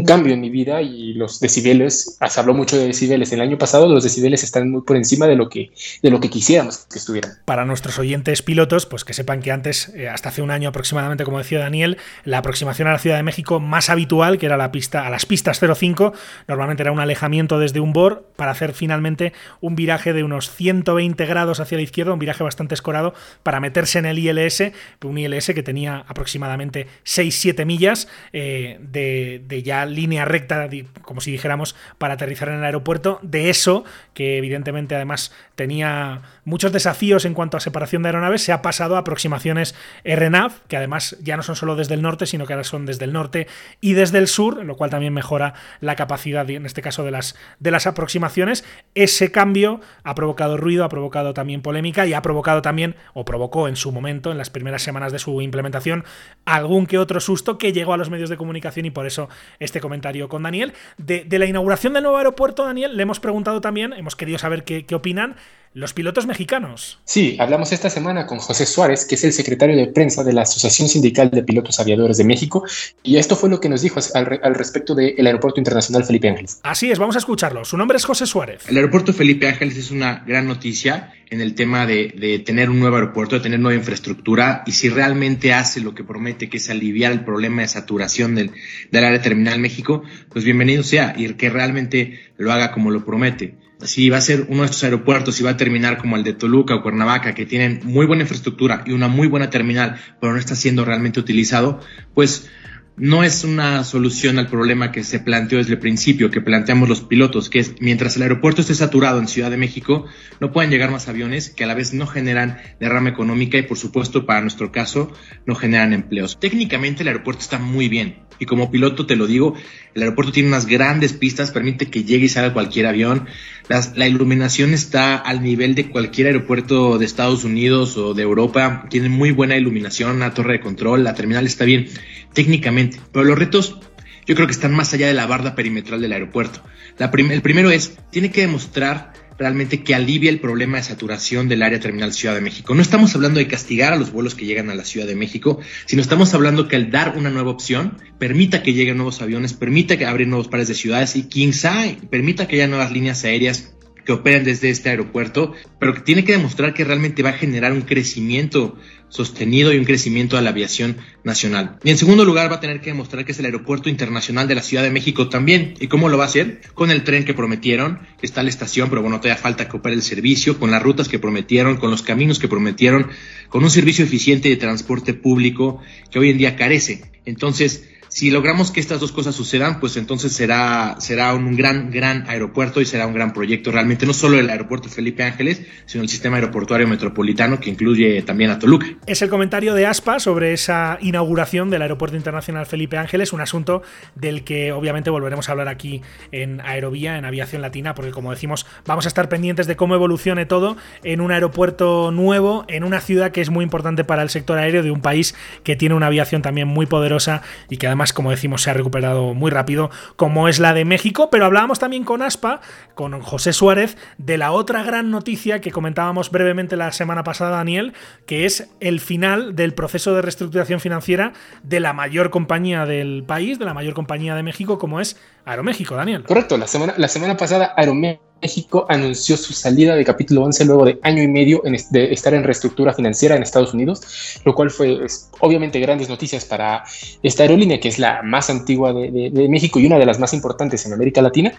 cambio en mi vida y los decibeles, se habló mucho de decibeles el año pasado, los decibeles están muy por encima de lo que, de lo que quisiéramos que estuvieran. Para nuestros oyentes pilotos, pues que sepan que antes, eh, hasta hace un año aproximadamente, como decía Daniel, la aproximación a la Ciudad de México más habitual, que era la pista, a las pistas 05, normalmente era un alejamiento desde un BOR para hacer finalmente un viraje de unos 120 grados hacia la izquierda, un viraje bastante escorado para meterse en el ILS, un ILS que tenía aproximadamente aproximadamente 6-7 millas eh, de, de, ya línea recta, como si dijéramos, para aterrizar en el aeropuerto. De eso, que evidentemente además tenía muchos desafíos en cuanto a separación de aeronaves, se ha pasado a aproximaciones RNAV, que además ya no son solo desde el norte, sino que ahora son desde el norte y desde el sur, lo cual también mejora la capacidad, en este caso, de las, de las aproximaciones. Ese cambio ha provocado ruido, ha provocado también polémica y ha provocado también, o provocó en su momento, en las primeras semanas de su implementación, algún que otro susto que llegó a los medios de comunicación y por eso este comentario con Daniel. De, la inauguración del nuevo aeropuerto, Daniel, le hemos preguntado también, hemos querido saber qué opinan los pilotos mexicanos. Sí, hablamos esta semana con José Suárez, que es el secretario de prensa de la Asociación Sindical de Pilotos Aviadores de México, y esto fue lo que nos dijo al, al respecto del Aeropuerto Internacional Felipe Ángeles. Así es, vamos a escucharlo. Su nombre es José Suárez. El Aeropuerto Felipe Ángeles es una gran noticia en el tema de, de tener un nuevo aeropuerto, de tener nueva infraestructura, y si realmente hace lo que promete, que es aliviar el problema de saturación del, del área terminal México, pues bienvenido sea, y que realmente lo haga como lo promete si va a ser uno de estos aeropuertos y va a terminar como el de Toluca o Cuernavaca, que tienen muy buena infraestructura y una muy buena terminal, pero no está siendo realmente utilizado, pues no es una solución al problema que se planteó desde el principio, que planteamos los pilotos, que es mientras el aeropuerto esté saturado en Ciudad de México, no pueden llegar más aviones que a la vez no generan derrama económica y por supuesto para nuestro caso no generan empleos. Técnicamente el aeropuerto está muy bien y como piloto te lo digo, el aeropuerto tiene unas grandes pistas, permite que llegue y salga cualquier avión, La iluminación está al nivel de cualquier aeropuerto de Estados Unidos o de Europa, tiene muy buena iluminación, una torre de control, la terminal está bien técnicamente, pero los retos yo creo que están más allá de la barda perimetral del aeropuerto. La el primero es, tiene que demostrar realmente que alivia el problema de saturación del área terminal Ciudad de México. No estamos hablando de castigar a los vuelos que llegan a la Ciudad de México, sino estamos hablando que al dar una nueva opción, permita que lleguen nuevos aviones, permita que abrir nuevos pares de ciudades y quizá permita que haya nuevas líneas aéreas que operen desde este aeropuerto, pero que tiene que demostrar que realmente va a generar un crecimiento sostenido y un crecimiento de la aviación nacional. Y en segundo lugar va a tener que demostrar que es el aeropuerto internacional de la Ciudad de México también. ¿Y cómo lo va a hacer? Con el tren que prometieron, que está la estación, pero bueno, todavía falta que opere el servicio, con las rutas que prometieron, con los caminos que prometieron, con un servicio eficiente de transporte público que hoy en día carece. Entonces, si logramos que estas dos cosas sucedan, pues entonces será, será un gran, gran aeropuerto y será un gran proyecto realmente, no solo el aeropuerto Felipe Ángeles, sino el sistema aeroportuario metropolitano que incluye también a Toluca. Es el comentario de ASPA sobre esa inauguración del Aeropuerto Internacional Felipe Ángeles, un asunto del que obviamente volveremos a hablar aquí en Aerovía, en Aviación Latina, porque como decimos, vamos a estar pendientes de cómo evolucione todo en un aeropuerto nuevo, en una ciudad que es muy importante para el sector aéreo de un país que tiene una aviación también muy poderosa y que además como decimos, se ha recuperado muy rápido, como es la de México, pero hablábamos también con Aspa, con José Suárez, de la otra gran noticia que comentábamos brevemente la semana pasada, Daniel, que es el final del proceso de reestructuración financiera de la mayor compañía del país, de la mayor compañía de México, como es Aeroméxico, Daniel. Correcto, la semana, la semana pasada Aeroméxico México anunció su salida de capítulo 11 luego de año y medio de estar en reestructura financiera en Estados Unidos, lo cual fue obviamente grandes noticias para esta aerolínea que es la más antigua de, México y una de las más importantes en América Latina.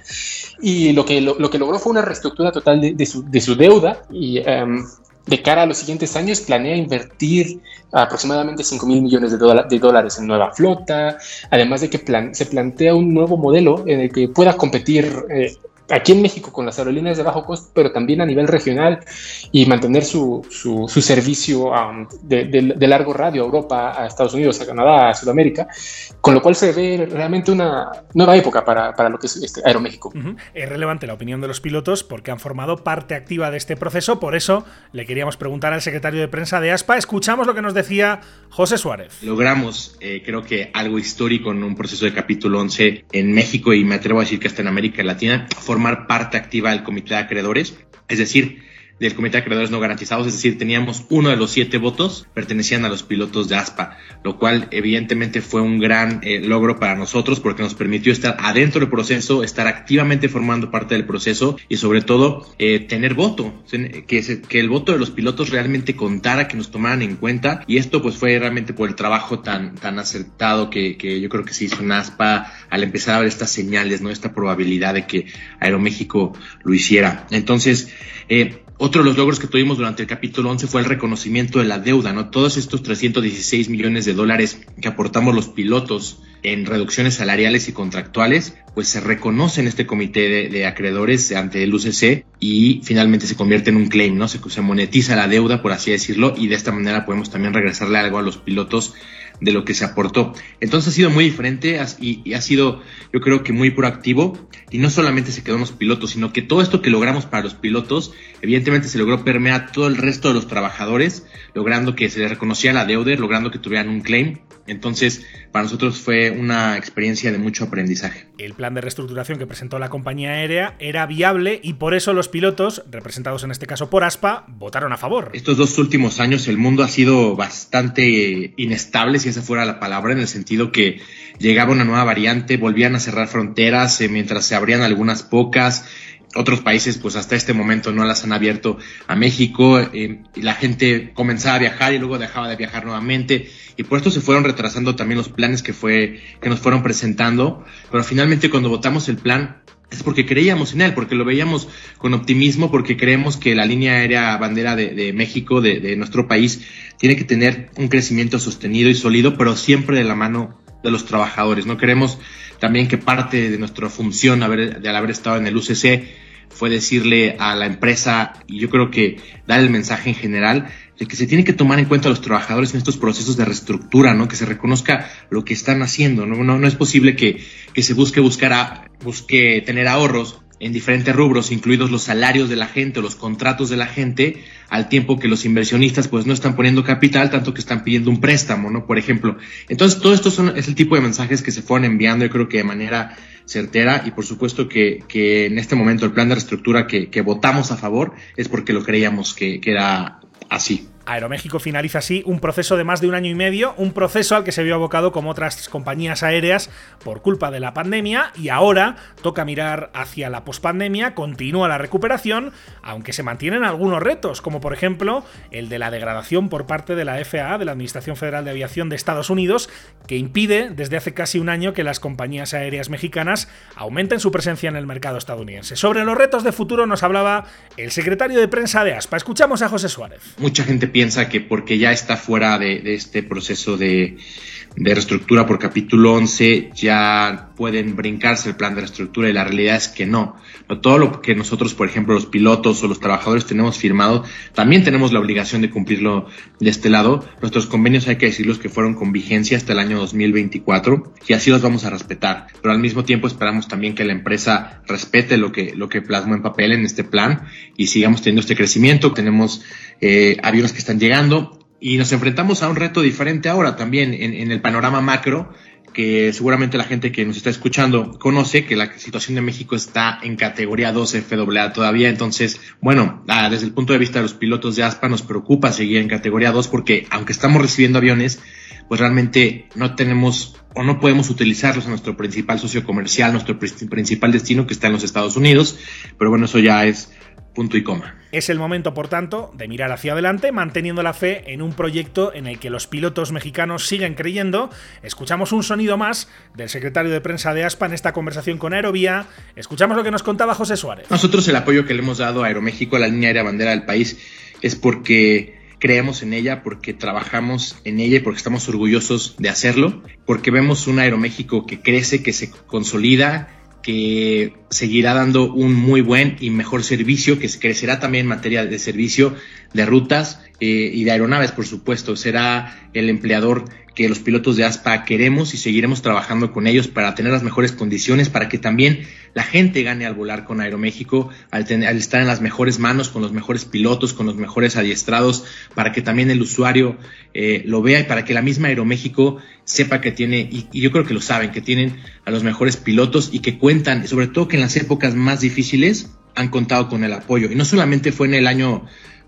Y lo que, lo, que logró fue una reestructura total de, su, deuda y em, de cara a los siguientes años planea invertir aproximadamente 5 mil millones de, dólares en nueva flota, además de que se plantea un nuevo modelo en el que pueda competir eh, aquí en México con las aerolíneas de bajo costo, pero también a nivel regional y mantener su, su, servicio um, de, largo radio a Europa, a Estados Unidos, a Canadá, a Sudamérica, con lo cual se ve realmente una nueva época para, para lo que es este Aeroméxico. Es relevante la opinión de los pilotos porque han formado parte activa de este proceso, por eso le queríamos preguntar al secretario de prensa de ASPA, escuchamos lo que nos decía José Suárez. Logramos, eh, creo que algo histórico en un proceso de capítulo 11 en México y me atrevo a decir que hasta en América Latina, formar parte activa del comité de acreedores, es decir, del Comité de Acreedores No Garantizados, es decir, teníamos uno de los siete votos pertenecían a los pilotos de ASPA, lo cual evidentemente fue un gran eh, logro para nosotros porque nos permitió estar adentro del proceso, estar activamente formando parte del proceso y sobre todo eh, tener voto, que, que el voto de los pilotos realmente contara, que nos tomaran en cuenta y esto pues fue realmente por el trabajo tan, tan acertado que, que yo creo que se hizo en ASPA al empezar a ver estas señales, ¿no? Esta probabilidad de que Aeroméxico lo hiciera. Entonces, eh, otro de los logros que tuvimos durante el capítulo 11 fue el reconocimiento de la deuda, ¿no? Todos estos 316 millones de dólares que aportamos los pilotos en reducciones salariales y contractuales, pues se reconoce en este comité de, acreedores ante el UCC y finalmente se convierte en un claim, ¿no? Se, se monetiza la deuda, por así decirlo, y de esta manera podemos también regresarle algo a los pilotos de lo que se aportó. Entonces ha sido muy diferente y, ha sido, yo creo que muy proactivo. Y no solamente se quedó en los pilotos, sino que todo esto que logramos para los pilotos, evidentemente se logró permear a todo el resto de los trabajadores, logrando que se les reconocía la deuda, logrando que tuvieran un claim. Entonces, para nosotros fue una experiencia de mucho aprendizaje. El plan de reestructuración que presentó la compañía aérea era viable y por eso los pilotos, representados en este caso por ASPA, votaron a favor. Estos dos últimos años el mundo ha sido bastante inestable, si esa fuera la palabra, en el sentido que llegaba una nueva variante, volvían a cerrar fronteras eh, mientras se abrían algunas pocas otros países pues hasta este momento no las han abierto a México eh, y la gente comenzaba a viajar y luego dejaba de viajar nuevamente y por esto se fueron retrasando también los planes que fue que nos fueron presentando pero finalmente cuando votamos el plan es porque creíamos en él, porque lo veíamos con optimismo, porque creemos que la línea aérea bandera de, México, de, de, nuestro país, tiene que tener un crecimiento sostenido y sólido, pero siempre de la mano de los trabajadores. No queremos también que parte de nuestra función haber, de haber estado en el UCC fue decirle a la empresa, y yo creo que dar el mensaje en general, de que se tiene que tomar en cuenta a los trabajadores en estos procesos de reestructura, ¿no? Que se reconozca lo que están haciendo, ¿no? No, no es posible que, que se busque buscar a, busque tener ahorros en diferentes rubros, incluidos los salarios de la gente o los contratos de la gente, al tiempo que los inversionistas pues no están poniendo capital, tanto que están pidiendo un préstamo, ¿no? Por ejemplo. Entonces, todo esto son, es el tipo de mensajes que se fueron enviando, yo creo que de manera certera, y por supuesto que, que en este momento el plan de reestructura que, que votamos a favor es porque lo creíamos que, que era así. Aeroméxico finaliza así un proceso de más de un año y medio, un proceso al que se vio abocado como otras compañías aéreas por culpa de la pandemia y ahora toca mirar hacia la pospandemia, continúa la recuperación, aunque se mantienen algunos retos, como por ejemplo el de la degradación por parte de la FAA, de la Administración Federal de Aviación de Estados Unidos, que impide desde hace casi un año que las compañías aéreas mexicanas aumenten su presencia en el mercado estadounidense. Sobre los retos de futuro nos hablaba el secretario de prensa de ASPA. Escuchamos a José Suárez. Mucha gente piensa que porque ya está fuera de, este proceso de, de reestructura por capítulo 11 ya pueden brincarse el plan de reestructura y la realidad es que no. Todo lo que nosotros, por ejemplo, los pilotos o los trabajadores tenemos firmado, también tenemos la obligación de cumplirlo de este lado. Nuestros convenios hay que decirlos que fueron con vigencia hasta el año 2024 y así los vamos a respetar. Pero al mismo tiempo esperamos también que la empresa respete lo que, lo que plasmó en papel en este plan y sigamos teniendo este crecimiento. Tenemos eh, aviones que están llegando y nos enfrentamos a un reto diferente ahora también en, el panorama macro, que seguramente la gente que nos está escuchando conoce que la situación de México está en categoría 2 FAA todavía. Entonces, bueno, ah, desde el punto de vista de los pilotos de ASPA nos preocupa seguir en categoría 2 porque aunque estamos recibiendo aviones, pues realmente no tenemos o no podemos utilizarlos en nuestro principal socio comercial, nuestro principal destino que está en los Estados Unidos. Pero bueno, eso ya es punto y coma. Es el momento, por tanto, de mirar hacia adelante, manteniendo la fe en un proyecto en el que los pilotos mexicanos siguen creyendo. Escuchamos un sonido más del secretario de prensa de ASPA en esta conversación con Aerovía. Escuchamos lo que nos contaba José Suárez. Nosotros el apoyo que le hemos dado a Aeroméxico, a la línea aérea bandera del país, es porque creemos en ella, porque trabajamos en ella y porque estamos orgullosos de hacerlo, porque vemos un Aeroméxico que crece, que se consolida, que seguirá dando un muy buen y mejor servicio, que crecerá también en materia de servicio de rutas eh, y de aeronaves, por supuesto. Será el empleador que los pilotos de ASPA queremos y seguiremos trabajando con ellos para tener las mejores condiciones, para que también la gente gane al volar con Aeroméxico, al, al, estar en las mejores manos, con los mejores pilotos, con los mejores adiestrados, para que también el usuario eh, lo vea y para que la misma Aeroméxico sepa que tiene, y, y, yo creo que lo saben, que tienen a los mejores pilotos y que cuentan, sobre todo que en las épocas más difíciles han contado con el apoyo. Y no solamente fue en el año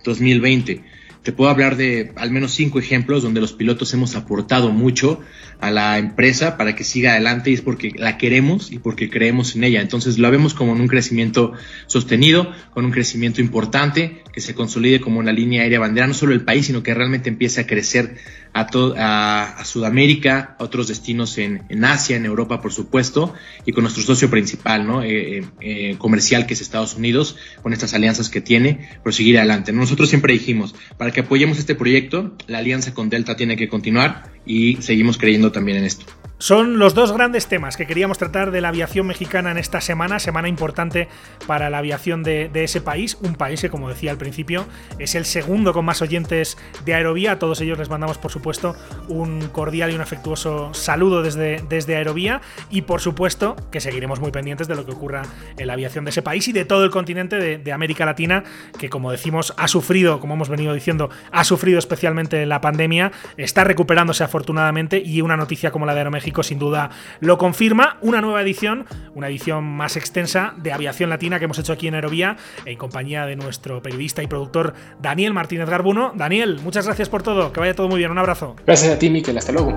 2020, te puedo hablar de al menos cinco ejemplos donde los pilotos hemos aportado mucho a la empresa para que siga adelante y es porque la queremos y porque creemos en ella. Entonces lo vemos como en un crecimiento sostenido, con un crecimiento importante, que se consolide como una línea aérea bandera, no solo el país, sino que realmente empiece a crecer a, a, Sudamérica, a otros destinos en, en, Asia, en Europa, por supuesto, y con nuestro socio principal, ¿no? Eh, eh, eh, comercial, que es Estados Unidos, con estas alianzas que tiene, proseguir adelante. Nosotros siempre dijimos, para que apoyemos este proyecto, la alianza con Delta tiene que continuar y seguimos creyendo también en esto. Son los dos grandes temas que queríamos tratar de la aviación mexicana en esta semana, semana importante para la aviación de, ese país, un país que como decía al principio es el segundo con más oyentes de Aerovía, a todos ellos les mandamos por supuesto un cordial y un afectuoso saludo desde, desde Aerovía. Y por supuesto que seguiremos muy pendientes de lo que ocurra en la aviación de ese país y de todo el continente de, de América Latina que como decimos ha sufrido, como hemos venido diciendo, ha sufrido especialmente la pandemia, está recuperándose afortunadamente. Y una noticia como la de Aeroméxico sin duda lo confirma. Una nueva edición, una edición más extensa de aviación latina que hemos hecho aquí en Aerovía en compañía de nuestro periodista y productor Daniel Martínez Garbuno. Daniel, muchas gracias por todo, que vaya todo muy bien, un abrazo. Gracias a ti, Miquel, hasta luego.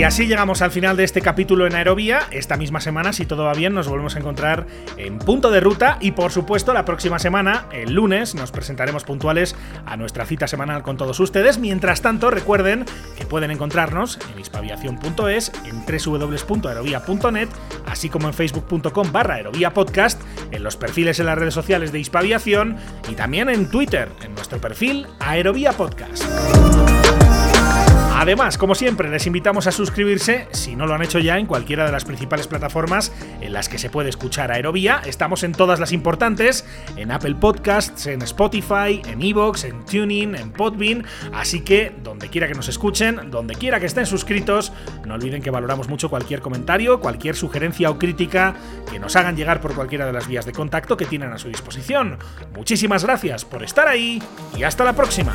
Y así llegamos al final de este capítulo en Aerovía. Esta misma semana, si todo va bien, nos volvemos a encontrar en punto de ruta y por supuesto la próxima semana, el lunes, nos presentaremos puntuales a nuestra cita semanal con todos ustedes. Mientras tanto, recuerden que pueden encontrarnos en hispaviación.es, en www.aerovía.net, así como en facebook.com barra aerovía podcast, en los perfiles en las redes sociales de Hispaviación y también en Twitter, en nuestro perfil Aerovía Podcast. Además, como siempre, les invitamos a suscribirse, si no lo han hecho ya, en cualquiera de las principales plataformas en las que se puede escuchar Aerovía. Estamos en todas las importantes, en Apple Podcasts, en Spotify, en Evox, en Tuning, en Podbean, así que donde quiera que nos escuchen, donde quiera que estén suscritos, no olviden que valoramos mucho cualquier comentario, cualquier sugerencia o crítica que nos hagan llegar por cualquiera de las vías de contacto que tienen a su disposición. Muchísimas gracias por estar ahí y hasta la próxima.